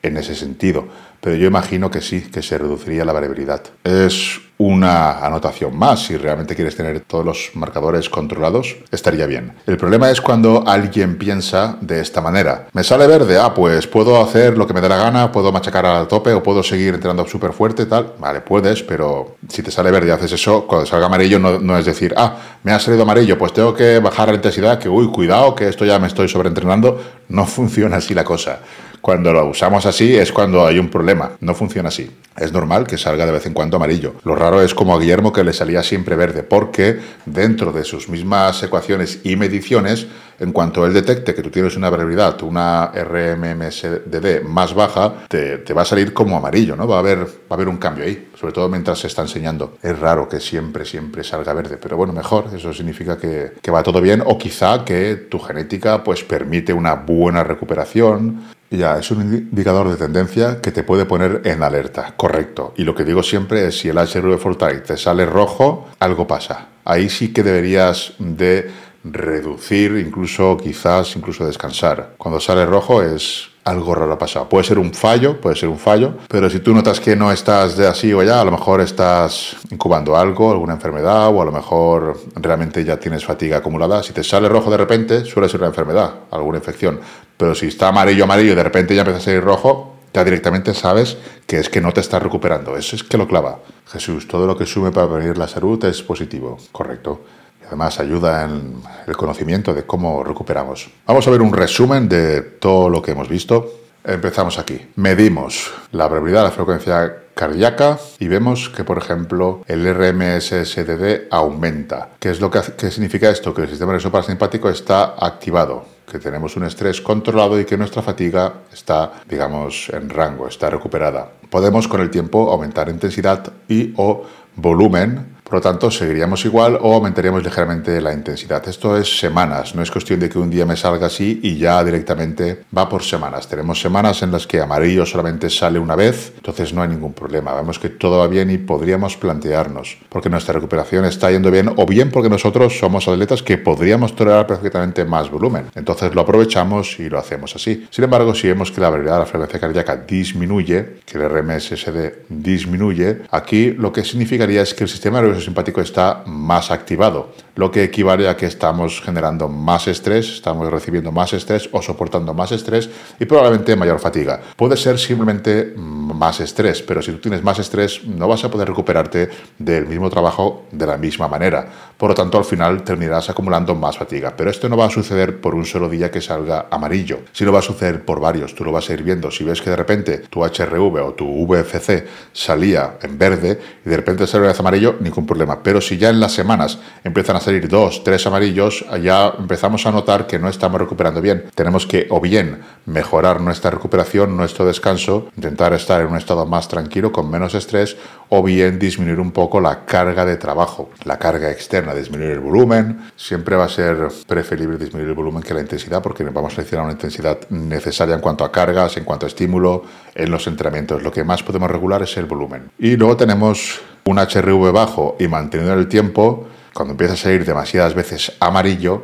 en ese sentido. Pero yo imagino que sí, que se reduciría la variabilidad. Es una anotación más. Si realmente quieres tener todos los marcadores controlados, estaría bien. El problema es cuando alguien piensa de esta manera. Me sale verde, ah, pues puedo hacer lo que me dé la gana, puedo machacar al tope o puedo seguir entrenando súper fuerte, tal. Vale, puedes, pero si te sale verde y haces eso, cuando salga amarillo no, no, es decir, ah, me ha salido amarillo, pues tengo que bajar la intensidad, que uy, cuidado, que esto ya me estoy sobreentrenando. No funciona así la cosa. Cuando lo usamos así es cuando hay un problema. No funciona así. Es normal que salga de vez en cuando amarillo. Lo raro es como a Guillermo que le salía siempre verde, porque dentro de sus mismas ecuaciones y mediciones, en cuanto él detecte que tú tienes una variabilidad, una RMMSDD más baja, te, va a salir como amarillo, ¿no? Va a, haber, va a haber un cambio ahí, sobre todo mientras se está enseñando. Es raro que siempre, siempre salga verde, pero bueno, mejor, eso significa que, que va todo bien, o quizá que tu genética pues permite una buena recuperación, ya, es un indicador de tendencia que te puede poner en alerta, correcto. Y lo que digo siempre es si el HRV Fortnite te sale rojo, algo pasa. Ahí sí que deberías de reducir, incluso quizás incluso descansar. Cuando sale rojo es algo raro ha pasado. Puede ser un fallo, puede ser un fallo, pero si tú notas que no estás de así o ya, a lo mejor estás incubando algo, alguna enfermedad, o a lo mejor realmente ya tienes fatiga acumulada. Si te sale rojo de repente, suele ser una enfermedad, alguna infección. Pero si está amarillo, amarillo de repente ya empieza a salir rojo, ya directamente sabes que es que no te estás recuperando. Eso es que lo clava. Jesús, todo lo que sume para prevenir la salud es positivo, correcto además ayuda en el conocimiento de cómo recuperamos. Vamos a ver un resumen de todo lo que hemos visto. Empezamos aquí. Medimos la de la frecuencia cardíaca y vemos que, por ejemplo, el RMSSDD aumenta. ¿Qué es lo que, significa esto? Que el sistema nervioso parasimpático está activado, que tenemos un estrés controlado y que nuestra fatiga está, digamos, en rango, está recuperada. Podemos con el tiempo aumentar intensidad y o volumen por lo tanto, seguiríamos igual o aumentaríamos ligeramente la intensidad. Esto es semanas, no es cuestión de que un día me salga así y ya directamente va por semanas. Tenemos semanas en las que amarillo solamente sale una vez, entonces no hay ningún problema. Vemos que todo va bien y podríamos plantearnos, porque nuestra recuperación está yendo bien o bien porque nosotros somos atletas que podríamos tolerar perfectamente más volumen. Entonces lo aprovechamos y lo hacemos así. Sin embargo, si vemos que la variabilidad de la frecuencia cardíaca disminuye, que el RMSSD disminuye, aquí lo que significaría es que el sistema nervioso simpático está más activado, lo que equivale a que estamos generando más estrés, estamos recibiendo más estrés o soportando más estrés y probablemente mayor fatiga. Puede ser simplemente más estrés, pero si tú tienes más estrés no vas a poder recuperarte del mismo trabajo de la misma manera. Por lo tanto, al final terminarás acumulando más fatiga. Pero esto no va a suceder por un solo día que salga amarillo, sino va a suceder por varios. Tú lo vas a ir viendo. Si ves que de repente tu HRV o tu VFC salía en verde y de repente sale en amarillo, ningún problema. Pero si ya en las semanas empiezan a salir dos, tres amarillos, ya empezamos a notar que no estamos recuperando bien. Tenemos que o bien mejorar nuestra recuperación, nuestro descanso, intentar estar en un estado más tranquilo, con menos estrés, o bien disminuir un poco la carga de trabajo, la carga externa, disminuir el volumen. Siempre va a ser preferible disminuir el volumen que la intensidad porque vamos a seleccionar una intensidad necesaria en cuanto a cargas, en cuanto a estímulo en los entrenamientos. Lo que más podemos regular es el volumen. Y luego tenemos un HRV bajo y manteniendo el tiempo, cuando empieza a salir demasiadas veces amarillo,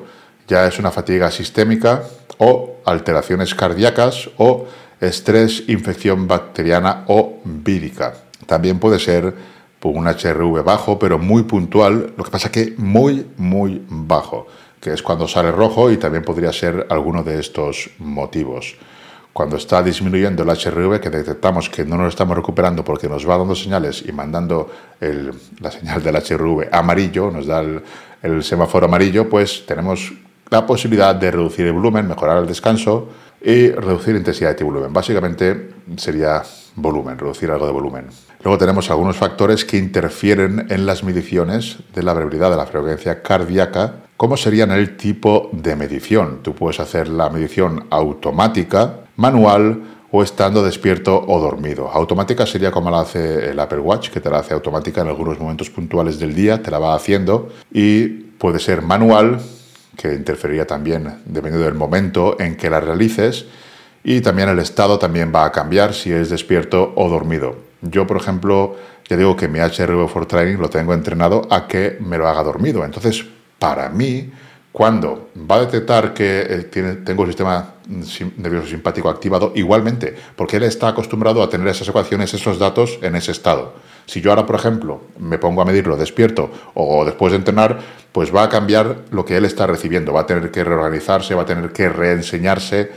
ya es una fatiga sistémica o alteraciones cardíacas o estrés, infección bacteriana o vírica. También puede ser un HRV bajo, pero muy puntual, lo que pasa que muy, muy bajo, que es cuando sale rojo y también podría ser alguno de estos motivos cuando está disminuyendo el HRV, que detectamos que no nos estamos recuperando porque nos va dando señales y mandando la señal del HRV amarillo, nos da el, semáforo amarillo, pues tenemos la posibilidad de reducir el volumen, mejorar el descanso y reducir intensidad y volumen. Básicamente sería volumen, reducir algo de volumen. Luego tenemos algunos factores que interfieren en las mediciones de la variabilidad de la frecuencia cardíaca, como serían el tipo de medición. Tú puedes hacer la medición automática, manual o estando despierto o dormido. Automática sería como la hace el Apple Watch, que te la hace automática en algunos momentos puntuales del día, te la va haciendo y puede ser manual, que interferiría también dependiendo del momento en que la realices y también el estado también va a cambiar si es despierto o dormido. Yo, por ejemplo, ya digo que mi HRV for Training lo tengo entrenado a que me lo haga dormido. Entonces, para mí, cuando va a detectar que eh, tengo el sistema nervioso simpático activado, igualmente, porque él está acostumbrado a tener esas ecuaciones, esos datos en ese estado. Si yo ahora, por ejemplo, me pongo a medirlo despierto o después de entrenar, pues va a cambiar lo que él está recibiendo, va a tener que reorganizarse, va a tener que reenseñarse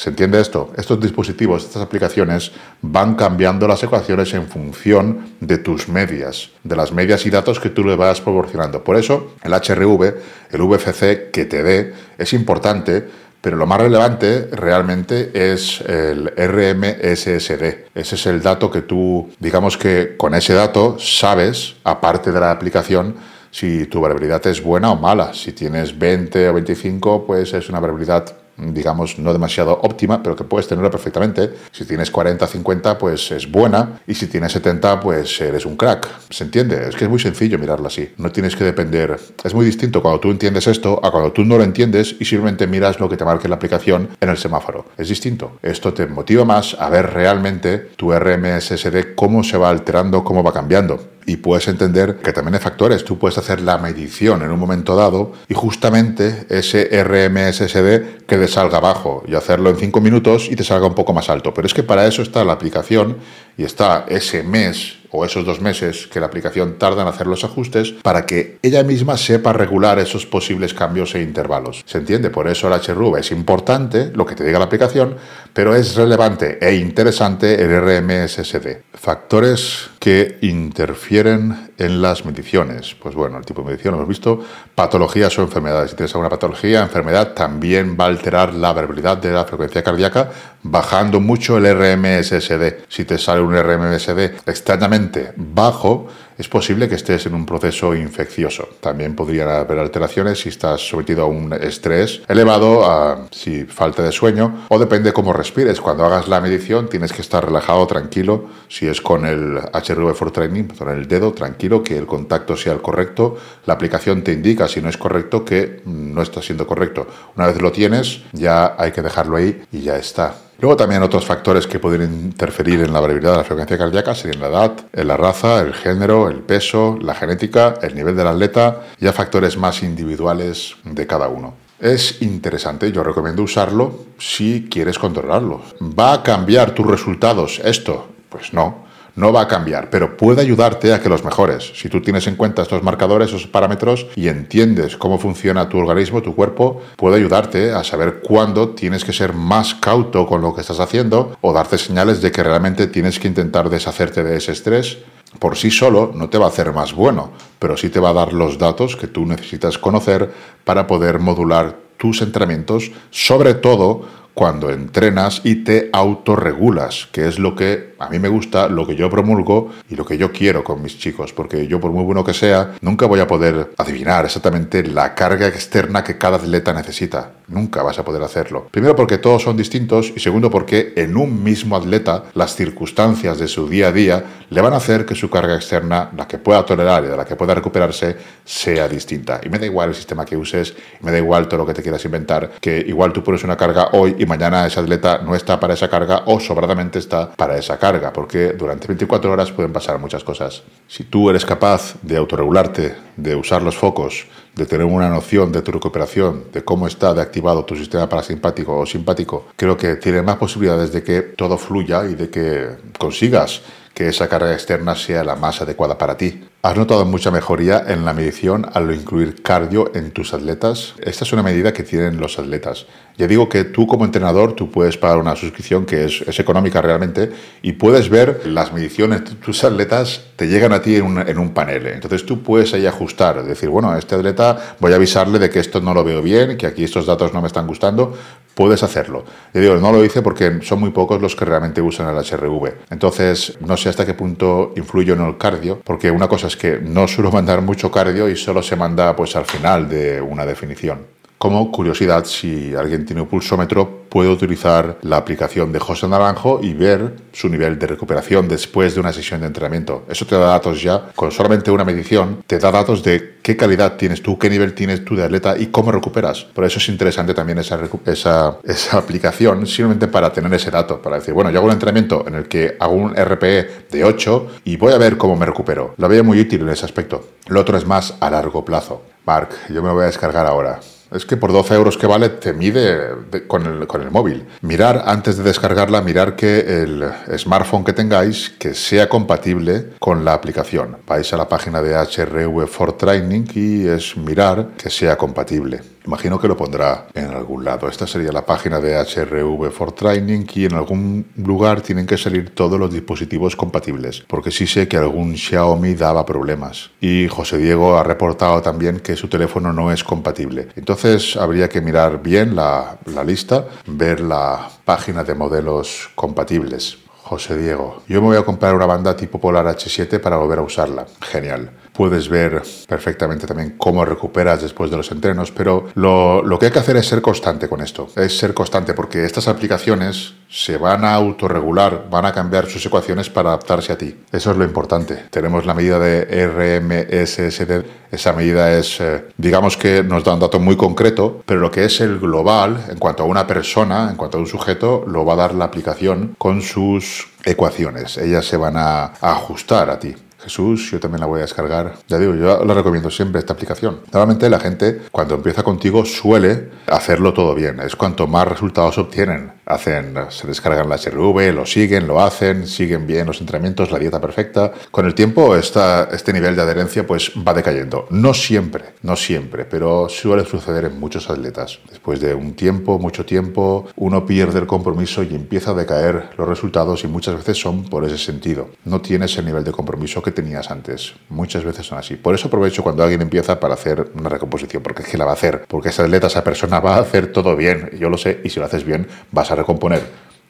¿Se entiende esto? Estos dispositivos, estas aplicaciones van cambiando las ecuaciones en función de tus medias, de las medias y datos que tú le vas proporcionando. Por eso el HRV, el VFC que te dé, es importante, pero lo más relevante realmente es el RMSSD. Ese es el dato que tú, digamos que con ese dato sabes, aparte de la aplicación, si tu variabilidad es buena o mala. Si tienes 20 o 25, pues es una variabilidad digamos, no demasiado óptima, pero que puedes tenerla perfectamente. Si tienes 40, 50, pues es buena. Y si tienes 70, pues eres un crack. ¿Se entiende? Es que es muy sencillo mirarla así. No tienes que depender. Es muy distinto cuando tú entiendes esto a cuando tú no lo entiendes y simplemente miras lo que te marque la aplicación en el semáforo. Es distinto. Esto te motiva más a ver realmente tu RMSSD cómo se va alterando, cómo va cambiando y puedes entender que también hay factores. Tú puedes hacer la medición en un momento dado y justamente ese RMSSD que te salga abajo y hacerlo en 5 minutos y te salga un poco más alto. Pero es que para eso está la aplicación y está ese mes o esos dos meses que la aplicación tarda en hacer los ajustes para que ella misma sepa regular esos posibles cambios e intervalos. ¿Se entiende? Por eso el HRV es importante, lo que te diga la aplicación, pero es relevante e interesante el RMSSD. Factores que interfieren en las mediciones. Pues bueno, el tipo de medición hemos visto, patologías o enfermedades. Si tienes alguna patología, enfermedad, también va a alterar la variabilidad de la frecuencia cardíaca, bajando mucho el RMSSD. Si te sale un RMSD extrañamente bajo, es posible que estés en un proceso infeccioso. También podrían haber alteraciones si estás sometido a un estrés elevado, a si falta de sueño, o depende cómo respires. Cuando hagas la medición tienes que estar relajado, tranquilo. Si es con el HRV for Training, con el dedo, tranquilo, que el contacto sea el correcto. La aplicación te indica si no es correcto que no está siendo correcto. Una vez lo tienes, ya hay que dejarlo ahí y ya está. Luego también otros factores que pueden interferir en la variabilidad de la frecuencia cardíaca serían la edad, la raza, el género, el peso, la genética, el nivel del atleta y a factores más individuales de cada uno. Es interesante, yo recomiendo usarlo si quieres controlarlo. ¿Va a cambiar tus resultados esto? Pues no no va a cambiar, pero puede ayudarte a que los mejores. Si tú tienes en cuenta estos marcadores, esos parámetros y entiendes cómo funciona tu organismo, tu cuerpo, puede ayudarte a saber cuándo tienes que ser más cauto con lo que estás haciendo o darte señales de que realmente tienes que intentar deshacerte de ese estrés. Por sí solo no te va a hacer más bueno, pero sí te va a dar los datos que tú necesitas conocer para poder modular tus entrenamientos, sobre todo cuando entrenas y te autorregulas, que es lo que a mí me gusta, lo que yo promulgo y lo que yo quiero con mis chicos, porque yo por muy bueno que sea, nunca voy a poder adivinar exactamente la carga externa que cada atleta necesita. Nunca vas a poder hacerlo. Primero porque todos son distintos y segundo porque en un mismo atleta las circunstancias de su día a día le van a hacer que su carga externa, la que pueda tolerar y de la que pueda recuperarse, sea distinta. Y me da igual el sistema que uses, me da igual todo lo que te quieras inventar, que igual tú pones una carga hoy y mañana ese atleta no está para esa carga o sobradamente está para esa carga, porque durante 24 horas pueden pasar muchas cosas. Si tú eres capaz de autorregularte, de usar los focos, de tener una noción de tu recuperación, de cómo está de activado tu sistema parasimpático o simpático, creo que tiene más posibilidades de que todo fluya y de que consigas que esa carga externa sea la más adecuada para ti. ¿Has notado mucha mejoría en la medición al incluir cardio en tus atletas? Esta es una medida que tienen los atletas. Ya digo que tú como entrenador, tú puedes pagar una suscripción que es, económica realmente y puedes ver las mediciones de tus atletas, te llegan a ti en un, en un panel. Entonces tú puedes ahí ajustar, decir, bueno, a este atleta voy a avisarle de que esto no lo veo bien, que aquí estos datos no me están gustando, puedes hacerlo. Yo digo, no lo hice porque son muy pocos los que realmente usan el HRV. Entonces, no sé hasta qué punto influyo en el cardio, porque una cosa es que no suelo mandar mucho cardio y solo se manda pues al final de una definición. Como curiosidad, si alguien tiene un pulsómetro, puede utilizar la aplicación de José Naranjo y ver su nivel de recuperación después de una sesión de entrenamiento. Eso te da datos ya, con solamente una medición, te da datos de qué calidad tienes tú, qué nivel tienes tú de atleta y cómo recuperas. Por eso es interesante también esa aplicación, simplemente para tener ese dato, para decir, bueno, yo hago un entrenamiento en el que hago un RPE de 8 y voy a ver cómo me recupero. Lo veo muy útil en ese aspecto. Lo otro es más a largo plazo. Mark, yo me lo voy a descargar ahora. Es que por 12 euros que vale te mide con, el, con el móvil. Mirar antes de descargarla, mirar que el smartphone que tengáis que sea compatible con la aplicación. Vais a la página de HRV for Training y es mirar que sea compatible. Imagino que lo pondrá en algún lado. Esta sería la página de HRV for Training y en algún lugar tienen que salir todos los dispositivos compatibles, porque sí sé que algún Xiaomi daba problemas. Y José Diego ha reportado también que su teléfono no es compatible. Entonces habría que mirar bien la, la lista, ver la página de modelos compatibles. José Diego, yo me voy a comprar una banda tipo Polar H7 para volver a usarla. Genial puedes ver perfectamente también cómo recuperas después de los entrenos, pero lo, que hay que hacer es ser constante con esto, es ser constante porque estas aplicaciones se van a autorregular, van a cambiar sus ecuaciones para adaptarse a ti. Eso es lo importante. Tenemos la medida de RMSSD, esa medida es, eh, digamos que nos da un dato muy concreto, pero lo que es el global, en cuanto a una persona, en cuanto a un sujeto, lo va a dar la aplicación con sus ecuaciones. Ellas se van a ajustar a ti. Jesús, yo también la voy a descargar. Ya digo, yo la recomiendo siempre esta aplicación. Normalmente la gente cuando empieza contigo suele hacerlo todo bien. Es cuanto más resultados obtienen hacen, se descargan la HRV, lo siguen, lo hacen, siguen bien los entrenamientos, la dieta perfecta. Con el tiempo esta, este nivel de adherencia pues va decayendo. No siempre, no siempre, pero suele suceder en muchos atletas. Después de un tiempo, mucho tiempo, uno pierde el compromiso y empieza a decaer los resultados y muchas veces son por ese sentido. No tienes el nivel de compromiso que tenías antes. Muchas veces son así. Por eso aprovecho cuando alguien empieza para hacer una recomposición, porque es que la va a hacer, porque ese atleta, esa persona va a hacer todo bien. Yo lo sé y si lo haces bien vas a recomponer.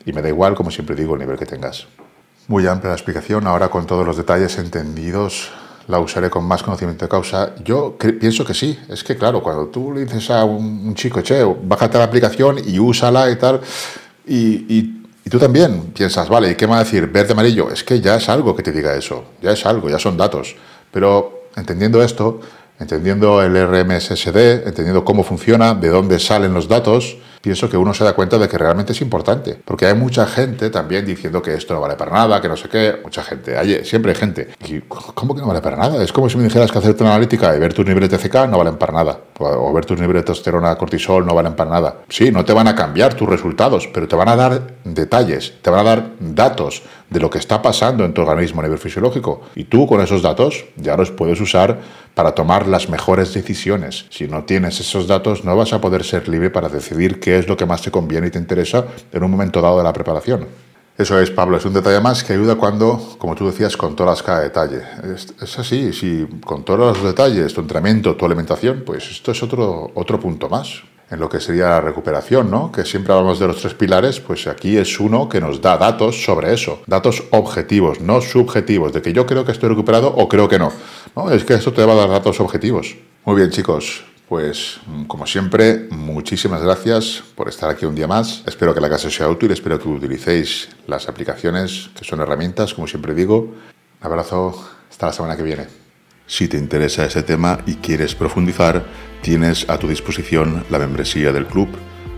Y me da igual, como siempre digo, el nivel que tengas. Muy amplia la explicación, ahora con todos los detalles entendidos, la usaré con más conocimiento de causa. Yo pienso que sí, es que claro, cuando tú le dices a un, chico, che, bájate la aplicación y úsala y tal, y, y, tú también piensas, vale, ¿y qué me va a decir? Verde, amarillo, es que ya es algo que te diga eso, ya es algo, ya son datos. Pero entendiendo esto, entendiendo el RMSSD, entendiendo cómo funciona, de dónde salen los datos, pienso que uno se da cuenta de que realmente es importante. Porque hay mucha gente también diciendo que esto no vale para nada, que no sé qué. Mucha gente, hay, siempre hay gente. Y, ¿Cómo que no vale para nada? Es como si me dijeras que hacerte una analítica y ver tus niveles de TCK no valen para nada. O ver tus niveles de testosterona, cortisol no valen para nada. Sí, no te van a cambiar tus resultados, pero te van a dar detalles, te van a dar datos de lo que está pasando en tu organismo a nivel fisiológico. Y tú con esos datos ya los puedes usar para tomar las mejores decisiones. Si no tienes esos datos, no vas a poder ser libre para decidir qué es lo que más te conviene y te interesa en un momento dado de la preparación. Eso es, Pablo, es un detalle más que ayuda cuando, como tú decías, controlas cada detalle. Es, así, si controlas los detalles, tu entrenamiento, tu alimentación, pues esto es otro, otro punto más en lo que sería la recuperación, ¿no? Que siempre hablamos de los tres pilares, pues aquí es uno que nos da datos sobre eso, datos objetivos, no subjetivos, de que yo creo que estoy recuperado o creo que no. No, es que esto te va a dar datos objetivos. Muy bien, chicos, pues como siempre, muchísimas gracias por estar aquí un día más. Espero que la casa sea útil, espero que utilicéis las aplicaciones que son herramientas, como siempre digo. Un abrazo, hasta la semana que viene. Si te interesa ese tema y quieres profundizar, tienes a tu disposición la membresía del club,